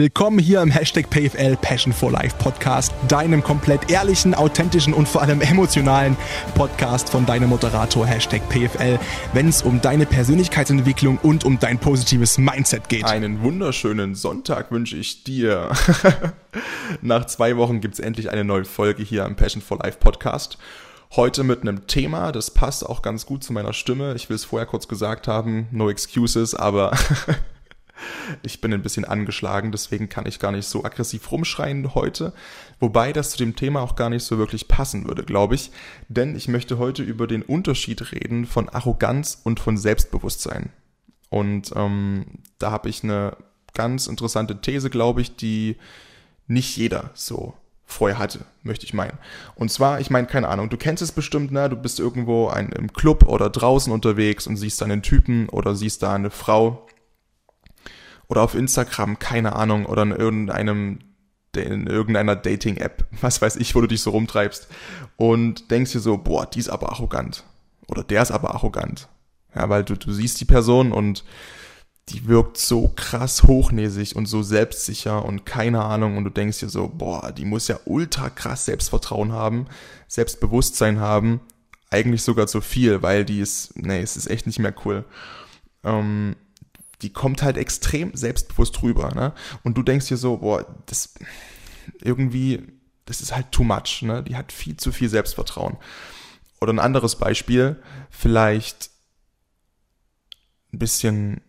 Willkommen hier im Hashtag PFL Passion for Life Podcast, deinem komplett ehrlichen, authentischen und vor allem emotionalen Podcast von deinem Moderator Hashtag PFL, wenn es um deine Persönlichkeitsentwicklung und um dein positives Mindset geht. Einen wunderschönen Sonntag wünsche ich dir. Nach zwei Wochen gibt es endlich eine neue Folge hier im Passion for Life Podcast. Heute mit einem Thema, das passt auch ganz gut zu meiner Stimme. Ich will es vorher kurz gesagt haben, no excuses, aber Ich bin ein bisschen angeschlagen, deswegen kann ich gar nicht so aggressiv rumschreien heute. Wobei das zu dem Thema auch gar nicht so wirklich passen würde, glaube ich. Denn ich möchte heute über den Unterschied reden von Arroganz und von Selbstbewusstsein. Und ähm, da habe ich eine ganz interessante These, glaube ich, die nicht jeder so vorher hatte, möchte ich meinen. Und zwar, ich meine, keine Ahnung, du kennst es bestimmt, ne? Du bist irgendwo ein, im Club oder draußen unterwegs und siehst da einen Typen oder siehst da eine Frau oder auf Instagram, keine Ahnung, oder in irgendeinem in irgendeiner Dating-App, was weiß ich, wo du dich so rumtreibst und denkst dir so, boah, die ist aber arrogant oder der ist aber arrogant. Ja, weil du, du siehst die Person und die wirkt so krass hochnäsig und so selbstsicher und keine Ahnung und du denkst dir so, boah, die muss ja ultra krass Selbstvertrauen haben, Selbstbewusstsein haben, eigentlich sogar zu viel, weil die ist, nee, es ist echt nicht mehr cool. Ähm, die kommt halt extrem selbstbewusst rüber, ne? Und du denkst dir so, boah, das irgendwie, das ist halt too much, ne? Die hat viel zu viel Selbstvertrauen. Oder ein anderes Beispiel, vielleicht ein bisschen,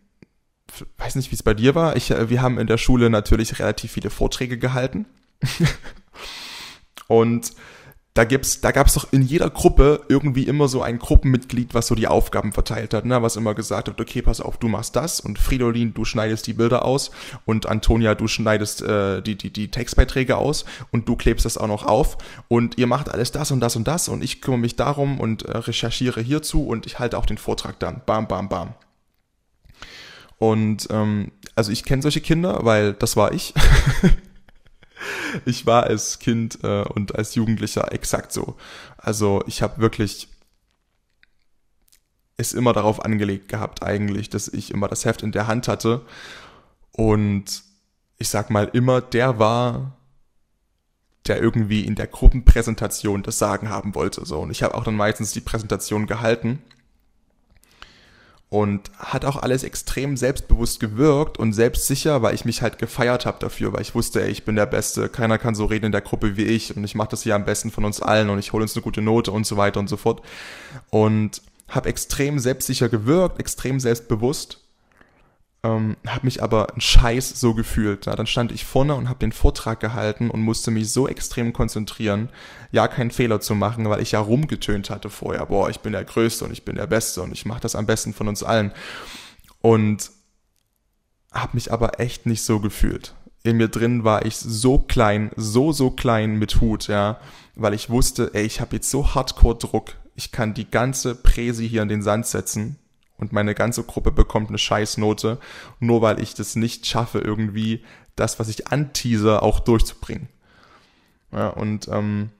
weiß nicht, wie es bei dir war. Ich, äh, wir haben in der Schule natürlich relativ viele Vorträge gehalten. Und da gibt's, da gab's doch in jeder Gruppe irgendwie immer so ein Gruppenmitglied, was so die Aufgaben verteilt hat, ne? was immer gesagt hat, okay, pass auf, du machst das und Fridolin, du schneidest die Bilder aus und Antonia, du schneidest äh, die, die, die Textbeiträge aus und du klebst das auch noch auf und ihr macht alles das und das und das und ich kümmere mich darum und äh, recherchiere hierzu und ich halte auch den Vortrag dann. Bam, bam, bam. Und ähm, also ich kenne solche Kinder, weil das war ich. ich war als Kind äh, und als Jugendlicher exakt so. Also ich habe wirklich es immer darauf angelegt gehabt eigentlich, dass ich immer das Heft in der Hand hatte und ich sag mal immer der war, der irgendwie in der Gruppenpräsentation das Sagen haben wollte. So und ich habe auch dann meistens die Präsentation gehalten und hat auch alles extrem selbstbewusst gewirkt und selbstsicher, weil ich mich halt gefeiert habe dafür, weil ich wusste, ey, ich bin der Beste, keiner kann so reden in der Gruppe wie ich. Und ich mache das hier am besten von uns allen und ich hole uns eine gute Note und so weiter und so fort. Und habe extrem selbstsicher gewirkt, extrem selbstbewusst ähm, habe mich aber ein Scheiß so gefühlt. Ja, dann stand ich vorne und habe den Vortrag gehalten und musste mich so extrem konzentrieren, ja keinen Fehler zu machen, weil ich ja rumgetönt hatte vorher, boah, ich bin der Größte und ich bin der Beste und ich mache das am besten von uns allen. Und habe mich aber echt nicht so gefühlt. In mir drin war ich so klein, so, so klein mit Hut, ja, weil ich wusste, ey, ich habe jetzt so hardcore Druck, ich kann die ganze Präsi hier in den Sand setzen und meine ganze Gruppe bekommt eine Scheißnote, nur weil ich das nicht schaffe, irgendwie das, was ich anteaser, auch durchzubringen. Ja, und ähm,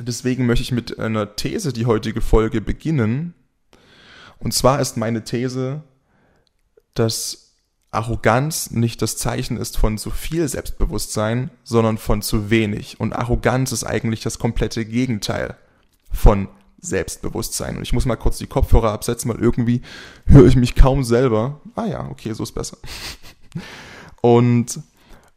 deswegen möchte ich mit einer These die heutige Folge beginnen. Und zwar ist meine These, dass Arroganz nicht das Zeichen ist von zu viel Selbstbewusstsein, sondern von zu wenig. Und Arroganz ist eigentlich das komplette Gegenteil von Selbstbewusstsein. Und ich muss mal kurz die Kopfhörer absetzen, weil irgendwie höre ich mich kaum selber. Ah ja, okay, so ist besser. Und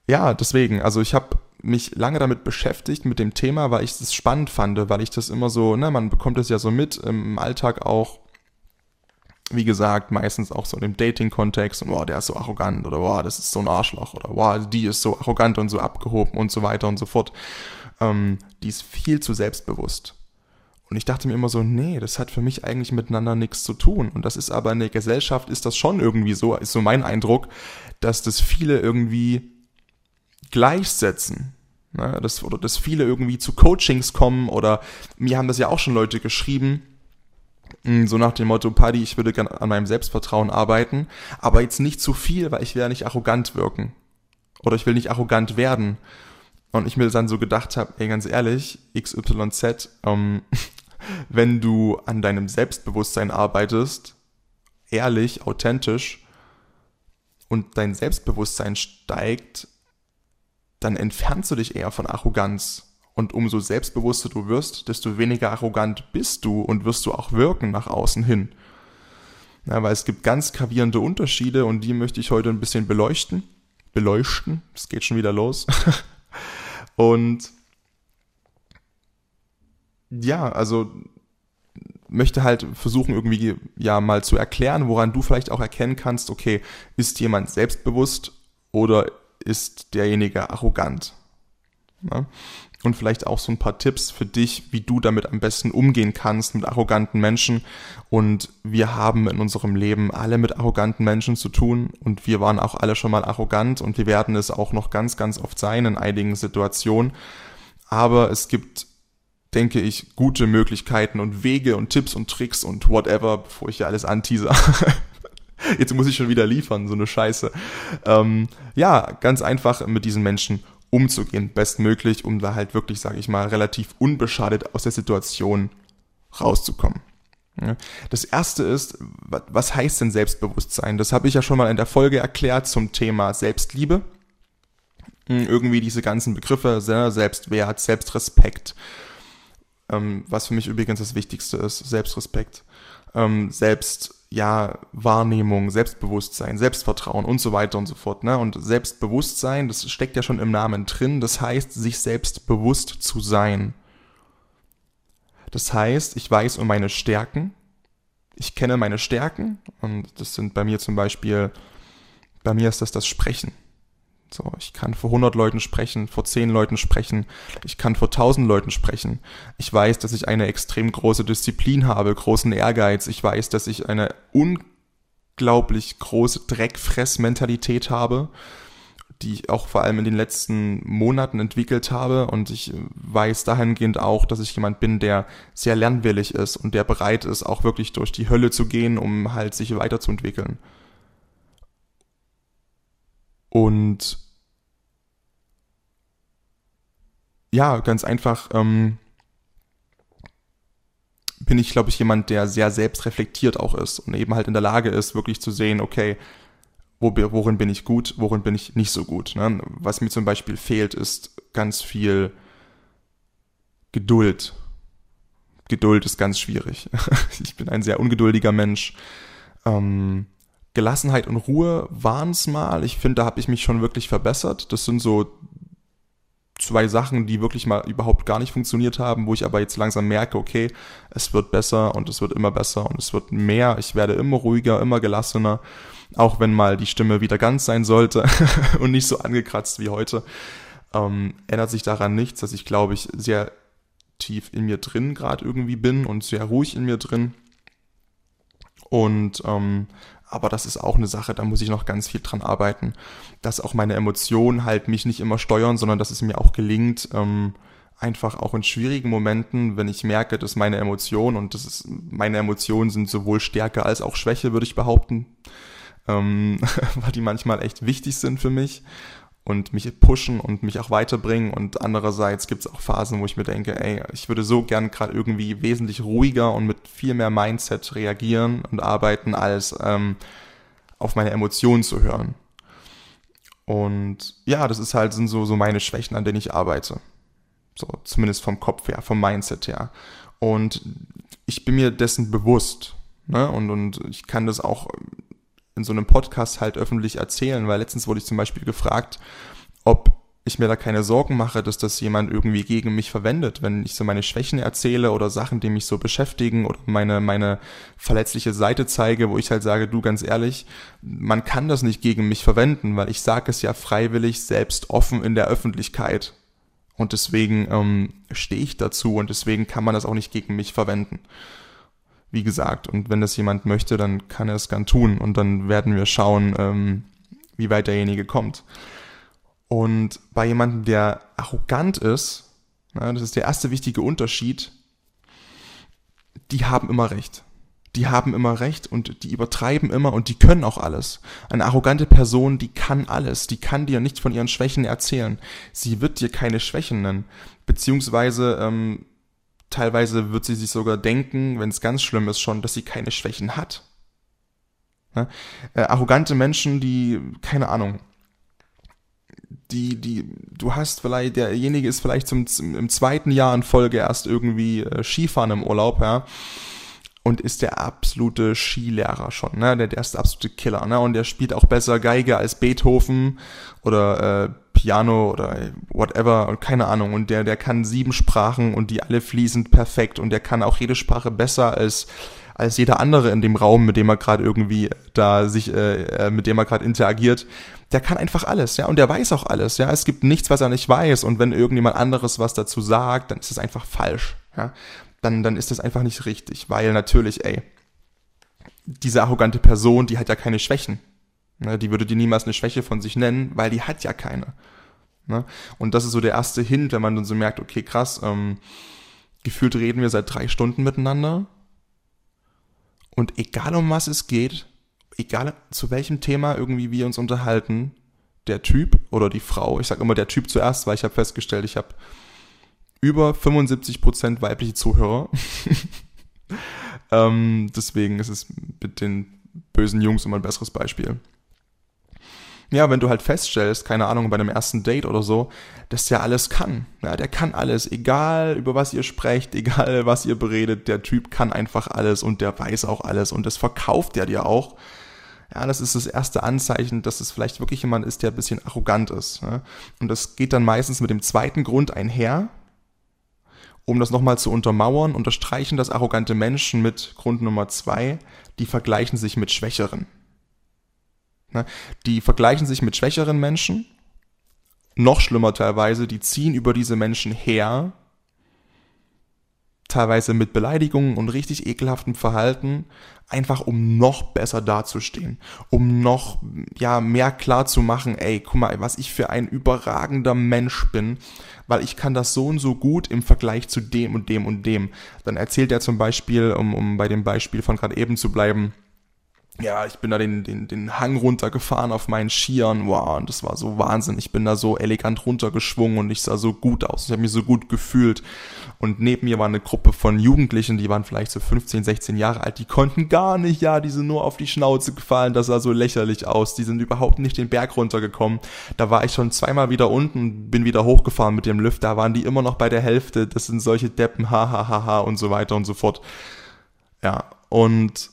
ja, deswegen, also ich habe mich lange damit beschäftigt mit dem Thema, weil ich es spannend fand, weil ich das immer so, ne, man bekommt es ja so mit im Alltag auch, wie gesagt, meistens auch so in dem Dating-Kontext und boah, der ist so arrogant oder boah, das ist so ein Arschloch oder boah, die ist so arrogant und so abgehoben und so weiter und so fort. Ähm, die ist viel zu selbstbewusst. Und ich dachte mir immer so, nee, das hat für mich eigentlich miteinander nichts zu tun. Und das ist aber in der Gesellschaft ist das schon irgendwie so, ist so mein Eindruck, dass das viele irgendwie gleichsetzen. Ne? Das, oder dass viele irgendwie zu Coachings kommen oder mir haben das ja auch schon Leute geschrieben, hm, so nach dem Motto, Paddy, ich würde gerne an meinem Selbstvertrauen arbeiten, aber jetzt nicht zu viel, weil ich will ja nicht arrogant wirken. Oder ich will nicht arrogant werden. Und ich mir dann so gedacht habe, ey, ganz ehrlich, XYZ, ähm, wenn du an deinem Selbstbewusstsein arbeitest, ehrlich, authentisch und dein Selbstbewusstsein steigt, dann entfernst du dich eher von Arroganz. Und umso selbstbewusster du wirst, desto weniger arrogant bist du und wirst du auch wirken nach außen hin. Ja, weil es gibt ganz gravierende Unterschiede und die möchte ich heute ein bisschen beleuchten. Beleuchten, es geht schon wieder los. und ja, also möchte halt versuchen, irgendwie ja mal zu erklären, woran du vielleicht auch erkennen kannst, okay, ist jemand selbstbewusst oder ist derjenige arrogant? Ja? Und vielleicht auch so ein paar Tipps für dich, wie du damit am besten umgehen kannst mit arroganten Menschen. Und wir haben in unserem Leben alle mit arroganten Menschen zu tun und wir waren auch alle schon mal arrogant und wir werden es auch noch ganz, ganz oft sein in einigen Situationen. Aber es gibt denke ich, gute Möglichkeiten und Wege und Tipps und Tricks und whatever, bevor ich hier alles anteaser. Jetzt muss ich schon wieder liefern, so eine Scheiße. Ähm, ja, ganz einfach mit diesen Menschen umzugehen, bestmöglich, um da halt wirklich, sage ich mal, relativ unbeschadet aus der Situation rauszukommen. Das erste ist, was heißt denn Selbstbewusstsein? Das habe ich ja schon mal in der Folge erklärt zum Thema Selbstliebe. Hm, irgendwie diese ganzen Begriffe, Selbstwert, Selbstrespekt, ähm, was für mich übrigens das Wichtigste ist, Selbstrespekt, ähm, Selbst, ja, Wahrnehmung, Selbstbewusstsein, Selbstvertrauen und so weiter und so fort. Ne? Und Selbstbewusstsein, das steckt ja schon im Namen drin, das heißt, sich selbst bewusst zu sein. Das heißt, ich weiß um meine Stärken, ich kenne meine Stärken und das sind bei mir zum Beispiel, bei mir ist das das Sprechen. So, ich kann vor 100 Leuten sprechen, vor 10 Leuten sprechen, ich kann vor 1000 Leuten sprechen. Ich weiß, dass ich eine extrem große Disziplin habe, großen Ehrgeiz. Ich weiß, dass ich eine unglaublich große Dreckfressmentalität habe, die ich auch vor allem in den letzten Monaten entwickelt habe. Und ich weiß dahingehend auch, dass ich jemand bin, der sehr lernwillig ist und der bereit ist, auch wirklich durch die Hölle zu gehen, um halt sich weiterzuentwickeln. Und ja, ganz einfach ähm, bin ich, glaube ich, jemand, der sehr selbstreflektiert auch ist und eben halt in der Lage ist, wirklich zu sehen, okay, wo, worin bin ich gut, worin bin ich nicht so gut. Ne? Was mir zum Beispiel fehlt, ist ganz viel Geduld. Geduld ist ganz schwierig. ich bin ein sehr ungeduldiger Mensch. Ähm, Gelassenheit und Ruhe waren es mal. Ich finde, da habe ich mich schon wirklich verbessert. Das sind so zwei Sachen, die wirklich mal überhaupt gar nicht funktioniert haben, wo ich aber jetzt langsam merke, okay, es wird besser und es wird immer besser und es wird mehr. Ich werde immer ruhiger, immer gelassener, auch wenn mal die Stimme wieder ganz sein sollte und nicht so angekratzt wie heute. Ähm, ändert sich daran nichts, dass ich glaube ich sehr tief in mir drin gerade irgendwie bin und sehr ruhig in mir drin. Und ähm, aber das ist auch eine Sache, da muss ich noch ganz viel dran arbeiten, dass auch meine Emotionen halt mich nicht immer steuern, sondern dass es mir auch gelingt, ähm, einfach auch in schwierigen Momenten, wenn ich merke, dass meine Emotionen und das ist, meine Emotionen sind sowohl Stärke als auch Schwäche, würde ich behaupten, ähm, weil die manchmal echt wichtig sind für mich und mich pushen und mich auch weiterbringen. Und andererseits gibt es auch Phasen, wo ich mir denke, ey, ich würde so gern gerade irgendwie wesentlich ruhiger und mit viel mehr Mindset reagieren und arbeiten, als ähm, auf meine Emotionen zu hören. Und ja, das ist halt sind so, so meine Schwächen, an denen ich arbeite. So, zumindest vom Kopf her, vom Mindset her. Und ich bin mir dessen bewusst. Ne? Und, und ich kann das auch in so einem Podcast halt öffentlich erzählen, weil letztens wurde ich zum Beispiel gefragt, ob ich mir da keine Sorgen mache, dass das jemand irgendwie gegen mich verwendet, wenn ich so meine Schwächen erzähle oder Sachen, die mich so beschäftigen oder meine, meine verletzliche Seite zeige, wo ich halt sage, du ganz ehrlich, man kann das nicht gegen mich verwenden, weil ich sage es ja freiwillig selbst offen in der Öffentlichkeit. Und deswegen ähm, stehe ich dazu und deswegen kann man das auch nicht gegen mich verwenden wie gesagt, und wenn das jemand möchte, dann kann er es gern tun und dann werden wir schauen, ähm, wie weit derjenige kommt. Und bei jemandem, der arrogant ist, na, das ist der erste wichtige Unterschied, die haben immer recht. Die haben immer recht und die übertreiben immer und die können auch alles. Eine arrogante Person, die kann alles. Die kann dir nicht von ihren Schwächen erzählen. Sie wird dir keine Schwächen nennen. Beziehungsweise ähm, Teilweise wird sie sich sogar denken, wenn es ganz schlimm ist, schon, dass sie keine Schwächen hat. Ja? Äh, arrogante Menschen, die, keine Ahnung, die, die, du hast vielleicht, derjenige ist vielleicht zum, im zweiten Jahr in Folge erst irgendwie äh, Skifahren im Urlaub, ja, und ist der absolute Skilehrer schon, ne, der, der ist der absolute Killer, ne, und der spielt auch besser Geige als Beethoven oder äh, Piano oder whatever und keine Ahnung und der, der kann sieben Sprachen und die alle fließend perfekt und der kann auch jede Sprache besser als als jeder andere in dem Raum, mit dem er gerade irgendwie da sich, äh, äh mit dem er gerade interagiert der kann einfach alles, ja, und der weiß auch alles, ja. Es gibt nichts, was er nicht weiß, und wenn irgendjemand anderes was dazu sagt, dann ist es einfach falsch, ja. Dann, dann ist das einfach nicht richtig, weil natürlich, ey, diese arrogante Person, die hat ja keine Schwächen. Ne? Die würde die niemals eine Schwäche von sich nennen, weil die hat ja keine. Ne? Und das ist so der erste Hint, wenn man dann so merkt, okay, krass, ähm, gefühlt reden wir seit drei Stunden miteinander. Und egal um was es geht, egal zu welchem Thema irgendwie wir uns unterhalten, der Typ oder die Frau, ich sage immer der Typ zuerst, weil ich habe festgestellt, ich habe über 75% weibliche Zuhörer. ähm, deswegen ist es mit den bösen Jungs immer ein besseres Beispiel. Ja, wenn du halt feststellst, keine Ahnung, bei einem ersten Date oder so, dass der alles kann. Ja, der kann alles, egal über was ihr sprecht, egal was ihr beredet, der Typ kann einfach alles und der weiß auch alles und das verkauft er dir auch ja, das ist das erste Anzeichen, dass es vielleicht wirklich jemand ist, der ein bisschen arrogant ist. Ja? Und das geht dann meistens mit dem zweiten Grund einher, um das nochmal zu untermauern, unterstreichen das arrogante Menschen mit Grund Nummer zwei, die vergleichen sich mit Schwächeren. Ja? Die vergleichen sich mit schwächeren Menschen, noch schlimmer teilweise, die ziehen über diese Menschen her, teilweise mit Beleidigungen und richtig ekelhaftem Verhalten, einfach um noch besser dazustehen, um noch ja mehr klar zu machen, ey, guck mal, was ich für ein überragender Mensch bin, weil ich kann das so und so gut im Vergleich zu dem und dem und dem. Dann erzählt er zum Beispiel, um, um bei dem Beispiel von gerade eben zu bleiben, ja, ich bin da den, den, den Hang runtergefahren auf meinen Skiern, wow, und das war so Wahnsinn. Ich bin da so elegant runtergeschwungen und ich sah so gut aus. Ich habe mich so gut gefühlt. Und neben mir war eine Gruppe von Jugendlichen, die waren vielleicht so 15, 16 Jahre alt, die konnten gar nicht, ja, die sind nur auf die Schnauze gefallen, das sah so lächerlich aus. Die sind überhaupt nicht den Berg runtergekommen. Da war ich schon zweimal wieder unten, bin wieder hochgefahren mit dem Lift, da waren die immer noch bei der Hälfte. Das sind solche Deppen, hahaha ha, ha, und so weiter und so fort. Ja, und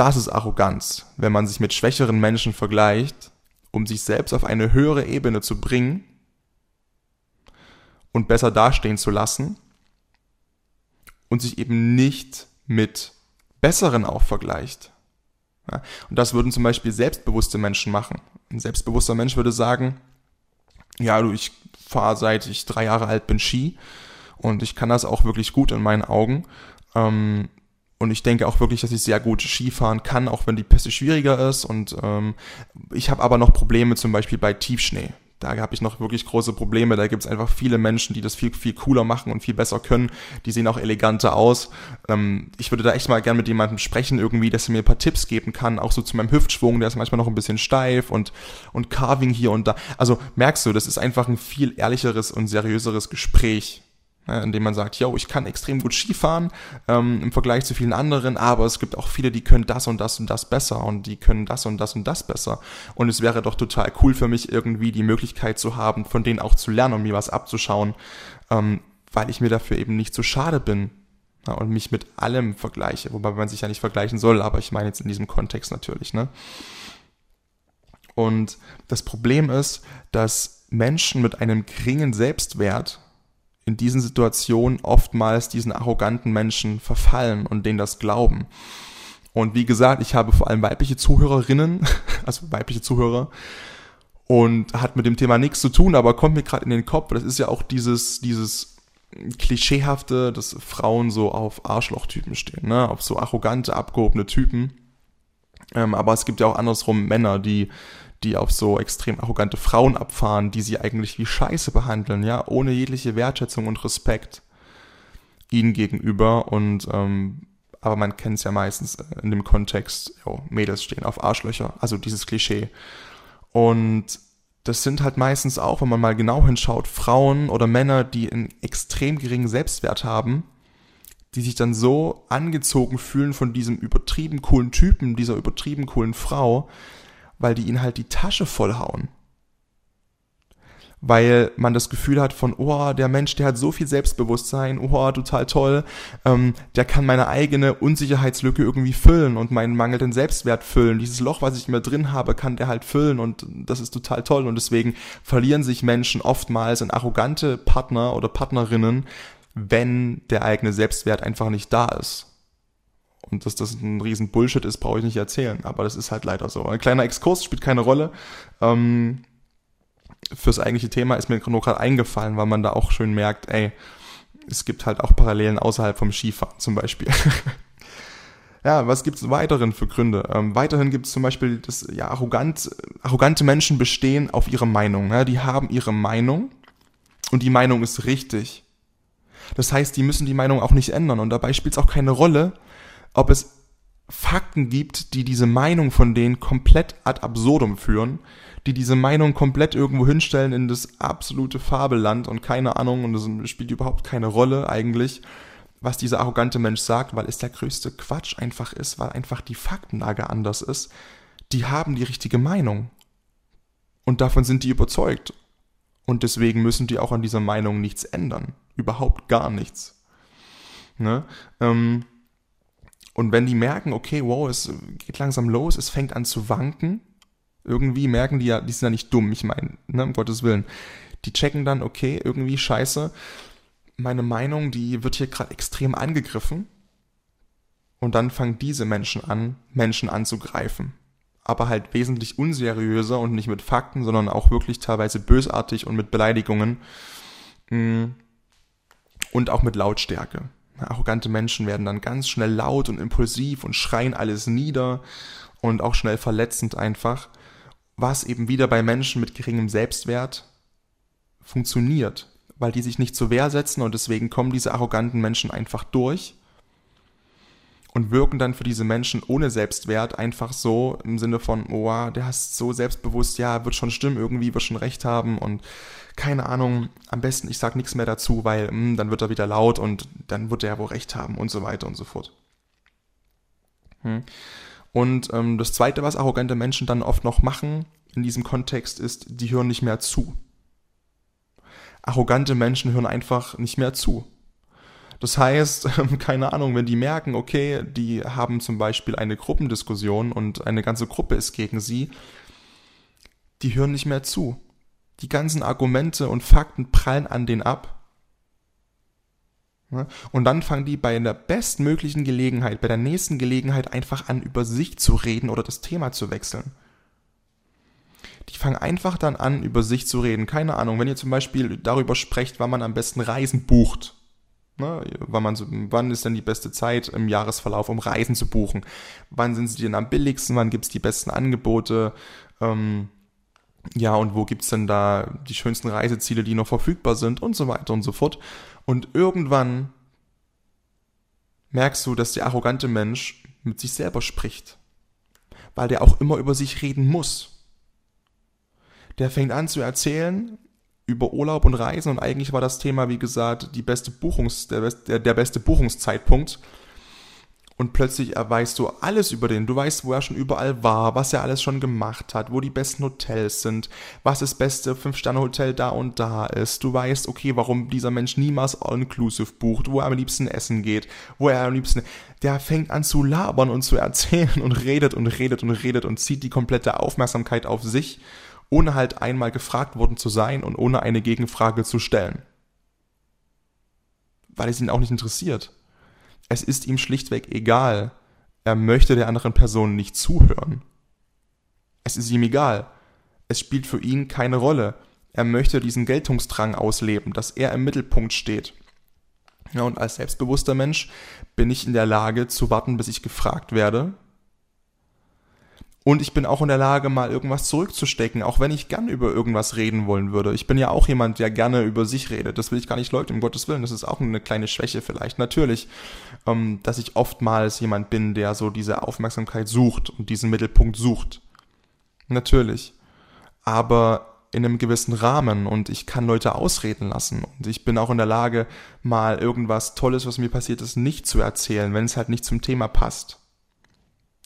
das ist Arroganz, wenn man sich mit schwächeren Menschen vergleicht, um sich selbst auf eine höhere Ebene zu bringen und besser dastehen zu lassen und sich eben nicht mit besseren auch vergleicht. Ja, und das würden zum Beispiel selbstbewusste Menschen machen. Ein selbstbewusster Mensch würde sagen, ja, du, ich fahre seit ich drei Jahre alt bin Ski und ich kann das auch wirklich gut in meinen Augen. Ähm, und ich denke auch wirklich, dass ich sehr gut Skifahren kann, auch wenn die Piste schwieriger ist. Und ähm, ich habe aber noch Probleme zum Beispiel bei Tiefschnee. Da habe ich noch wirklich große Probleme. Da gibt es einfach viele Menschen, die das viel, viel cooler machen und viel besser können. Die sehen auch eleganter aus. Ähm, ich würde da echt mal gern mit jemandem sprechen, irgendwie, dass er mir ein paar Tipps geben kann. Auch so zu meinem Hüftschwung, der ist manchmal noch ein bisschen steif und, und Carving hier und da. Also merkst du, das ist einfach ein viel ehrlicheres und seriöseres Gespräch indem man sagt, yo, ich kann extrem gut Skifahren ähm, im Vergleich zu vielen anderen, aber es gibt auch viele, die können das und das und das besser und die können das und das und das besser. Und es wäre doch total cool für mich, irgendwie die Möglichkeit zu haben, von denen auch zu lernen und mir was abzuschauen, ähm, weil ich mir dafür eben nicht zu schade bin ja, und mich mit allem vergleiche, wobei man sich ja nicht vergleichen soll, aber ich meine jetzt in diesem Kontext natürlich. Ne? Und das Problem ist, dass Menschen mit einem geringen Selbstwert in diesen Situationen oftmals diesen arroganten Menschen verfallen und denen das glauben. Und wie gesagt, ich habe vor allem weibliche Zuhörerinnen, also weibliche Zuhörer, und hat mit dem Thema nichts zu tun, aber kommt mir gerade in den Kopf. Das ist ja auch dieses, dieses klischeehafte, dass Frauen so auf Arschlochtypen stehen, ne? auf so arrogante, abgehobene Typen. Ähm, aber es gibt ja auch andersrum Männer, die die auf so extrem arrogante Frauen abfahren, die sie eigentlich wie Scheiße behandeln, ja, ohne jegliche Wertschätzung und Respekt ihnen gegenüber und ähm, aber man kennt es ja meistens in dem Kontext, jo, Mädels stehen auf Arschlöcher, also dieses Klischee. Und das sind halt meistens auch, wenn man mal genau hinschaut, Frauen oder Männer, die einen extrem geringen Selbstwert haben, die sich dann so angezogen fühlen von diesem übertrieben coolen Typen, dieser übertrieben coolen Frau, weil die ihnen halt die Tasche vollhauen. weil man das Gefühl hat von, oh, der Mensch, der hat so viel Selbstbewusstsein, oh, total toll, ähm, der kann meine eigene Unsicherheitslücke irgendwie füllen und meinen mangelnden Selbstwert füllen. Dieses Loch, was ich mir drin habe, kann der halt füllen und das ist total toll und deswegen verlieren sich Menschen oftmals in arrogante Partner oder Partnerinnen, wenn der eigene Selbstwert einfach nicht da ist. Und dass das ein riesen Bullshit ist, brauche ich nicht erzählen. Aber das ist halt leider so. Ein kleiner Exkurs spielt keine Rolle. Ähm, fürs eigentliche Thema ist mir nur gerade eingefallen, weil man da auch schön merkt, ey, es gibt halt auch Parallelen außerhalb vom Skifahren zum Beispiel. ja, was gibt es weiteren für Gründe? Ähm, weiterhin gibt es zum Beispiel, dass ja, arrogant, arrogante Menschen bestehen auf ihre Meinung. Ne? Die haben ihre Meinung und die Meinung ist richtig. Das heißt, die müssen die Meinung auch nicht ändern und dabei spielt es auch keine Rolle, ob es Fakten gibt, die diese Meinung von denen komplett ad absurdum führen, die diese Meinung komplett irgendwo hinstellen in das absolute Fabelland und keine Ahnung und es spielt überhaupt keine Rolle eigentlich, was dieser arrogante Mensch sagt, weil es der größte Quatsch einfach ist, weil einfach die Faktenlage anders ist. Die haben die richtige Meinung. Und davon sind die überzeugt. Und deswegen müssen die auch an dieser Meinung nichts ändern. Überhaupt gar nichts. Ne? Ähm, und wenn die merken, okay, wow, es geht langsam los, es fängt an zu wanken, irgendwie merken die ja, die sind ja nicht dumm, ich meine, ne, um Gottes Willen. Die checken dann, okay, irgendwie scheiße, meine Meinung, die wird hier gerade extrem angegriffen. Und dann fangen diese Menschen an, Menschen anzugreifen. Aber halt wesentlich unseriöser und nicht mit Fakten, sondern auch wirklich teilweise bösartig und mit Beleidigungen. Mm, und auch mit Lautstärke. Arrogante Menschen werden dann ganz schnell laut und impulsiv und schreien alles nieder und auch schnell verletzend einfach, was eben wieder bei Menschen mit geringem Selbstwert funktioniert, weil die sich nicht zur Wehr setzen und deswegen kommen diese arroganten Menschen einfach durch und wirken dann für diese Menschen ohne Selbstwert einfach so im Sinne von, oh, der ist so selbstbewusst, ja, wird schon stimmen, irgendwie wird schon recht haben und keine Ahnung, am besten ich sag nichts mehr dazu, weil mh, hm, dann wird er wieder laut und dann wird er wohl recht haben und so weiter und so fort. Hm. Und ähm, das Zweite, was arrogante Menschen dann oft noch machen in diesem Kontext, ist, die hören nicht mehr zu. Arrogante Menschen hören einfach nicht mehr zu. Das heißt, keine Ahnung, wenn die merken, okay, die haben zum Beispiel eine Gruppendiskussion und eine ganze Gruppe ist gegen sie, die hören nicht mehr zu. Die ganzen Argumente und Fakten prallen an den ab. Und dann fangen die bei der bestmöglichen Gelegenheit, bei der nächsten Gelegenheit einfach an, über sich zu reden oder das Thema zu wechseln. Die fangen einfach dann an, über sich zu reden. Keine Ahnung, wenn ihr zum Beispiel darüber sprecht, wann man am besten Reisen bucht, Ne? Wann, man so, wann ist denn die beste Zeit im Jahresverlauf, um Reisen zu buchen? Wann sind sie denn am billigsten? Wann gibt es die besten Angebote? Ähm, ja, und wo gibt es denn da die schönsten Reiseziele, die noch verfügbar sind und so weiter und so fort. Und irgendwann merkst du, dass der arrogante Mensch mit sich selber spricht, weil der auch immer über sich reden muss. Der fängt an zu erzählen, über Urlaub und Reisen und eigentlich war das Thema, wie gesagt, die beste Buchungs, der, der, der beste Buchungszeitpunkt. Und plötzlich weißt du alles über den. Du weißt, wo er schon überall war, was er alles schon gemacht hat, wo die besten Hotels sind, was das beste Fünf-Sterne-Hotel da und da ist. Du weißt, okay, warum dieser Mensch niemals All-Inclusive bucht, wo er am liebsten essen geht, wo er am liebsten. Der fängt an zu labern und zu erzählen und redet und redet und redet und zieht die komplette Aufmerksamkeit auf sich ohne halt einmal gefragt worden zu sein und ohne eine Gegenfrage zu stellen. Weil es ihn auch nicht interessiert. Es ist ihm schlichtweg egal. Er möchte der anderen Person nicht zuhören. Es ist ihm egal. Es spielt für ihn keine Rolle. Er möchte diesen Geltungsdrang ausleben, dass er im Mittelpunkt steht. Ja, und als selbstbewusster Mensch bin ich in der Lage zu warten, bis ich gefragt werde, und ich bin auch in der Lage, mal irgendwas zurückzustecken, auch wenn ich gern über irgendwas reden wollen würde. Ich bin ja auch jemand, der gerne über sich redet. Das will ich gar nicht leugnen, um Gottes Willen. Das ist auch eine kleine Schwäche vielleicht. Natürlich, ähm, dass ich oftmals jemand bin, der so diese Aufmerksamkeit sucht und diesen Mittelpunkt sucht. Natürlich. Aber in einem gewissen Rahmen und ich kann Leute ausreden lassen. Und ich bin auch in der Lage, mal irgendwas Tolles, was mir passiert ist, nicht zu erzählen, wenn es halt nicht zum Thema passt.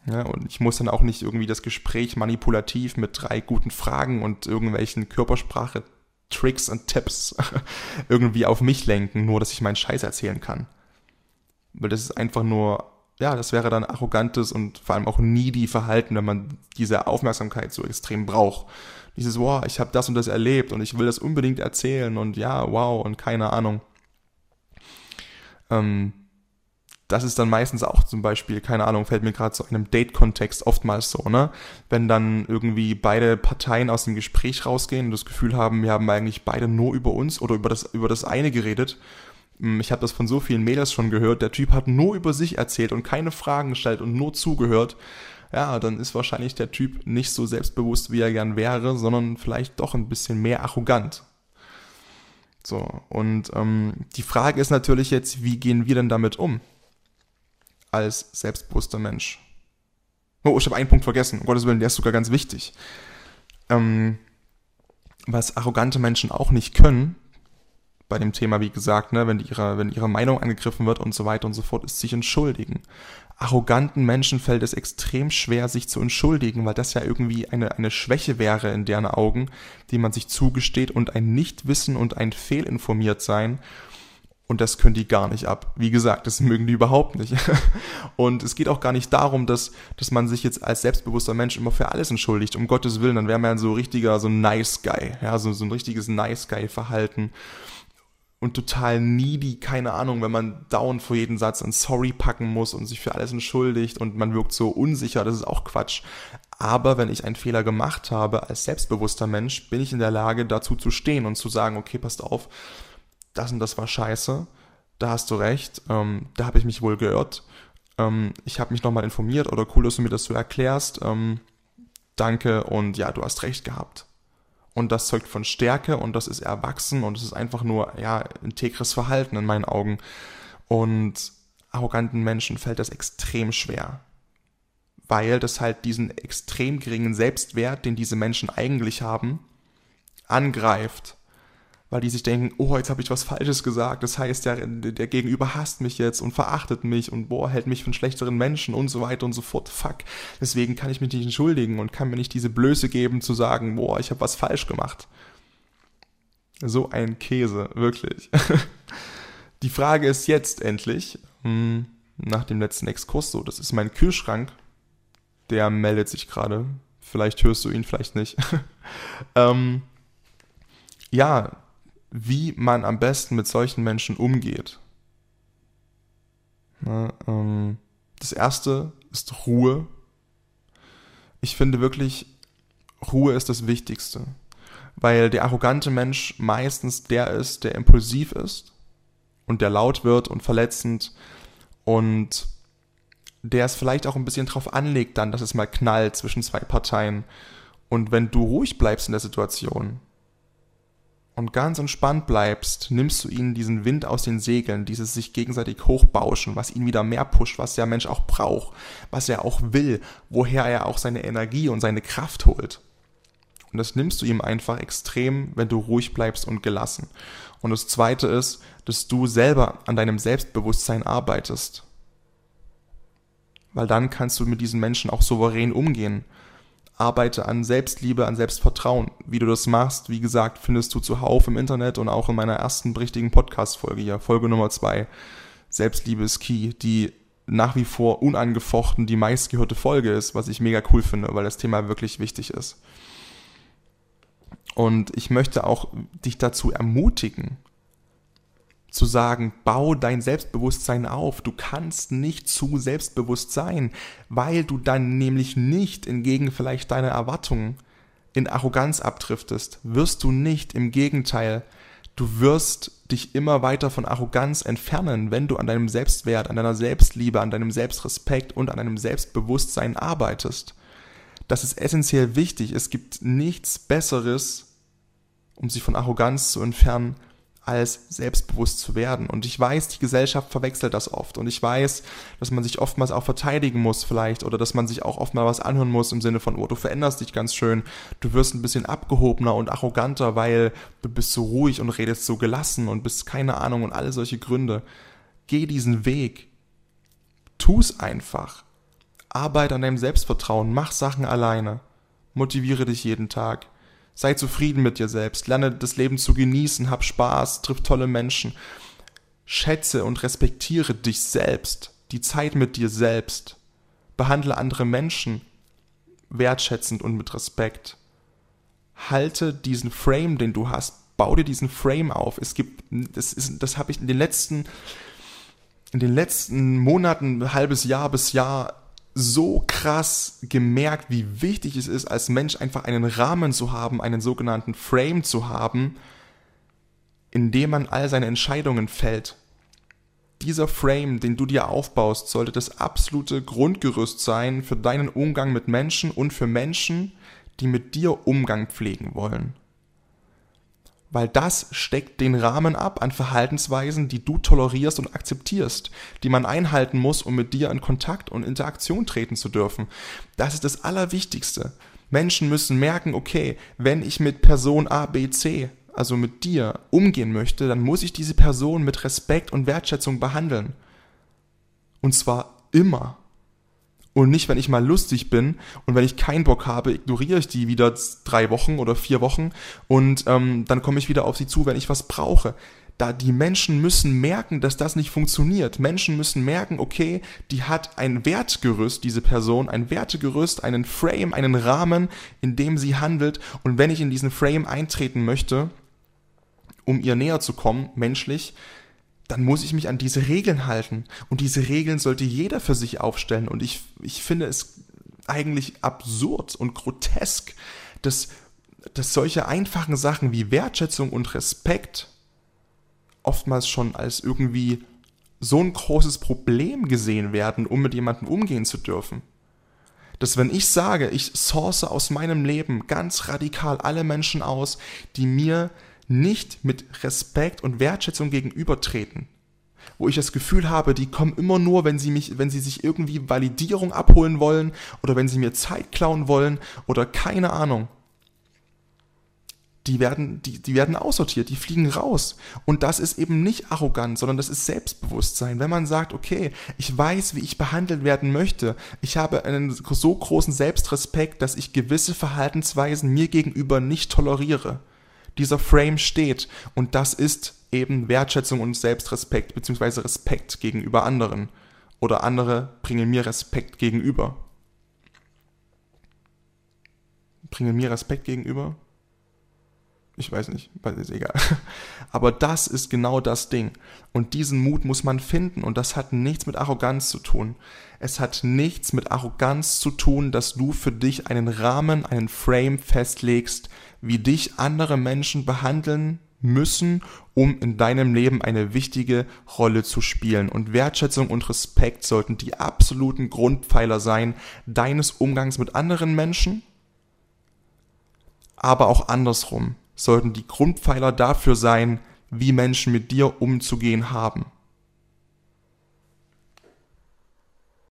Ja, und ich muss dann auch nicht irgendwie das Gespräch manipulativ mit drei guten Fragen und irgendwelchen Körpersprache Tricks und Tipps irgendwie auf mich lenken, nur dass ich meinen Scheiß erzählen kann. Weil das ist einfach nur, ja, das wäre dann arrogantes und vor allem auch needy Verhalten, wenn man diese Aufmerksamkeit so extrem braucht. Dieses, wow, ich habe das und das erlebt und ich will das unbedingt erzählen und ja, wow und keine Ahnung. Ähm, das ist dann meistens auch zum Beispiel, keine Ahnung, fällt mir gerade zu einem Date-Kontext oftmals so, ne? Wenn dann irgendwie beide Parteien aus dem Gespräch rausgehen und das Gefühl haben, wir haben eigentlich beide nur über uns oder über das, über das eine geredet. Hm, ich habe das von so vielen Mädels schon gehört. Der Typ hat nur über sich erzählt und keine Fragen gestellt und nur zugehört. Ja, dann ist wahrscheinlich der Typ nicht so selbstbewusst, wie er gern wäre, sondern vielleicht doch ein bisschen mehr arrogant. So, und ähm, die Frage ist natürlich jetzt, wie gehen wir denn damit um? Als selbstbewusster Mensch. Oh, ich habe einen Punkt vergessen. Um Gottes Willen, der ist sogar ganz wichtig. Ähm, was arrogante Menschen auch nicht können, bei dem Thema, wie gesagt, ne, wenn, ihre, wenn ihre Meinung angegriffen wird und so weiter und so fort, ist sich entschuldigen. Arroganten Menschen fällt es extrem schwer, sich zu entschuldigen, weil das ja irgendwie eine, eine Schwäche wäre in deren Augen, die man sich zugesteht und ein Nichtwissen und ein Fehlinformiert sein und das können die gar nicht ab. Wie gesagt, das mögen die überhaupt nicht. Und es geht auch gar nicht darum, dass, dass man sich jetzt als selbstbewusster Mensch immer für alles entschuldigt. Um Gottes Willen, dann wäre man so richtiger, so ein Nice Guy. Ja, so, so ein richtiges Nice Guy-Verhalten. Und total needy, keine Ahnung, wenn man dauernd vor jedem Satz ein Sorry packen muss und sich für alles entschuldigt und man wirkt so unsicher, das ist auch Quatsch. Aber wenn ich einen Fehler gemacht habe als selbstbewusster Mensch, bin ich in der Lage, dazu zu stehen und zu sagen, okay, passt auf, das und das war scheiße, da hast du recht, ähm, da habe ich mich wohl geirrt, ähm, ich habe mich nochmal informiert oder cool, dass du mir das so erklärst, ähm, danke und ja, du hast recht gehabt. Und das zeugt von Stärke und das ist erwachsen und es ist einfach nur, ja, integres Verhalten in meinen Augen. Und arroganten Menschen fällt das extrem schwer, weil das halt diesen extrem geringen Selbstwert, den diese Menschen eigentlich haben, angreift weil die sich denken, oh, jetzt habe ich was Falsches gesagt, das heißt, der, der Gegenüber hasst mich jetzt und verachtet mich und boah, hält mich für einen schlechteren Menschen und so weiter und so fort. Fuck. Deswegen kann ich mich nicht entschuldigen und kann mir nicht diese Blöße geben zu sagen, boah, ich habe was falsch gemacht. So ein Käse, wirklich. Die Frage ist jetzt endlich, hm, nach dem letzten Exkurs so, das ist mein Kühlschrank, der meldet sich gerade. Vielleicht hörst du ihn, vielleicht nicht. ähm, ja, wie man am besten mit solchen Menschen umgeht. Na, ähm, das erste ist Ruhe. Ich finde wirklich, Ruhe ist das Wichtigste. Weil der arrogante Mensch meistens der ist, der impulsiv ist und der laut wird und verletzend und der es vielleicht auch ein bisschen drauf anlegt dann, dass es mal knallt zwischen zwei Parteien. Und wenn du ruhig bleibst in der Situation, und ganz entspannt bleibst, nimmst du ihnen diesen Wind aus den Segeln, dieses sich gegenseitig hochbauschen, was ihn wieder mehr pusht, was der Mensch auch braucht, was er auch will, woher er auch seine Energie und seine Kraft holt. Und das nimmst du ihm einfach extrem, wenn du ruhig bleibst und gelassen. Und das zweite ist, dass du selber an deinem Selbstbewusstsein arbeitest. Weil dann kannst du mit diesen Menschen auch souverän umgehen arbeite an Selbstliebe, an Selbstvertrauen. Wie du das machst, wie gesagt, findest du zuhauf im Internet und auch in meiner ersten richtigen Podcast-Folge hier, Folge Nummer zwei. Selbstliebe ist Key, die nach wie vor unangefochten die meistgehörte Folge ist, was ich mega cool finde, weil das Thema wirklich wichtig ist. Und ich möchte auch dich dazu ermutigen, zu sagen, bau dein Selbstbewusstsein auf. Du kannst nicht zu selbstbewusst sein, weil du dann nämlich nicht entgegen vielleicht deiner Erwartungen in Arroganz abdriftest. Wirst du nicht, im Gegenteil, du wirst dich immer weiter von Arroganz entfernen, wenn du an deinem Selbstwert, an deiner Selbstliebe, an deinem Selbstrespekt und an deinem Selbstbewusstsein arbeitest. Das ist essentiell wichtig. Es gibt nichts Besseres, um sich von Arroganz zu entfernen, als selbstbewusst zu werden. Und ich weiß, die Gesellschaft verwechselt das oft. Und ich weiß, dass man sich oftmals auch verteidigen muss vielleicht oder dass man sich auch oft mal was anhören muss im Sinne von, oh, du veränderst dich ganz schön, du wirst ein bisschen abgehobener und arroganter, weil du bist so ruhig und redest so gelassen und bist keine Ahnung und alle solche Gründe. Geh diesen Weg. Tu's einfach. Arbeite an deinem Selbstvertrauen, mach Sachen alleine. Motiviere dich jeden Tag Sei zufrieden mit dir selbst, lerne das Leben zu genießen, hab Spaß, triff tolle Menschen. Schätze und respektiere dich selbst, die Zeit mit dir selbst. Behandle andere Menschen wertschätzend und mit Respekt. Halte diesen Frame, den du hast, bau dir diesen Frame auf. Es gibt, das ist, das habe ich in den letzten, in den letzten Monaten, halbes Jahr bis Jahr so krass gemerkt, wie wichtig es ist, als Mensch einfach einen Rahmen zu haben, einen sogenannten Frame zu haben, in dem man all seine Entscheidungen fällt. Dieser Frame, den du dir aufbaust, sollte das absolute Grundgerüst sein für deinen Umgang mit Menschen und für Menschen, die mit dir Umgang pflegen wollen weil das steckt den Rahmen ab an Verhaltensweisen, die du tolerierst und akzeptierst, die man einhalten muss, um mit dir in Kontakt und Interaktion treten zu dürfen. Das ist das Allerwichtigste. Menschen müssen merken, okay, wenn ich mit Person A, B, C, also mit dir, umgehen möchte, dann muss ich diese Person mit Respekt und Wertschätzung behandeln. Und zwar immer. Und nicht, wenn ich mal lustig bin und wenn ich keinen Bock habe, ignoriere ich die wieder drei Wochen oder vier Wochen und ähm, dann komme ich wieder auf sie zu, wenn ich was brauche. Da die Menschen müssen merken, dass das nicht funktioniert. Menschen müssen merken, okay, die hat ein Wertgerüst, diese Person, ein Wertegerüst, einen Frame, einen Rahmen, in dem sie handelt. Und wenn ich in diesen Frame eintreten möchte, um ihr näher zu kommen, menschlich, dann muss ich mich an diese Regeln halten. Und diese Regeln sollte jeder für sich aufstellen. Und ich, ich finde es eigentlich absurd und grotesk, dass, dass solche einfachen Sachen wie Wertschätzung und Respekt oftmals schon als irgendwie so ein großes Problem gesehen werden, um mit jemandem umgehen zu dürfen. Dass wenn ich sage, ich source aus meinem Leben ganz radikal alle Menschen aus, die mir nicht mit Respekt und Wertschätzung gegenübertreten. Wo ich das Gefühl habe, die kommen immer nur, wenn sie mich, wenn sie sich irgendwie Validierung abholen wollen oder wenn sie mir Zeit klauen wollen oder keine Ahnung. Die werden, die, die werden aussortiert, die fliegen raus. Und das ist eben nicht arrogant, sondern das ist Selbstbewusstsein. Wenn man sagt, okay, ich weiß, wie ich behandelt werden möchte, ich habe einen so großen Selbstrespekt, dass ich gewisse Verhaltensweisen mir gegenüber nicht toleriere dieser Frame steht. Und das ist eben Wertschätzung und Selbstrespekt, beziehungsweise Respekt gegenüber anderen. Oder andere bringen mir Respekt gegenüber. Bringen mir Respekt gegenüber? Ich weiß nicht, ist egal. Aber das ist genau das Ding. Und diesen Mut muss man finden. Und das hat nichts mit Arroganz zu tun. Es hat nichts mit Arroganz zu tun, dass du für dich einen Rahmen, einen Frame festlegst, wie dich andere Menschen behandeln müssen, um in deinem Leben eine wichtige Rolle zu spielen. Und Wertschätzung und Respekt sollten die absoluten Grundpfeiler sein deines Umgangs mit anderen Menschen, aber auch andersrum sollten die Grundpfeiler dafür sein, wie Menschen mit dir umzugehen haben.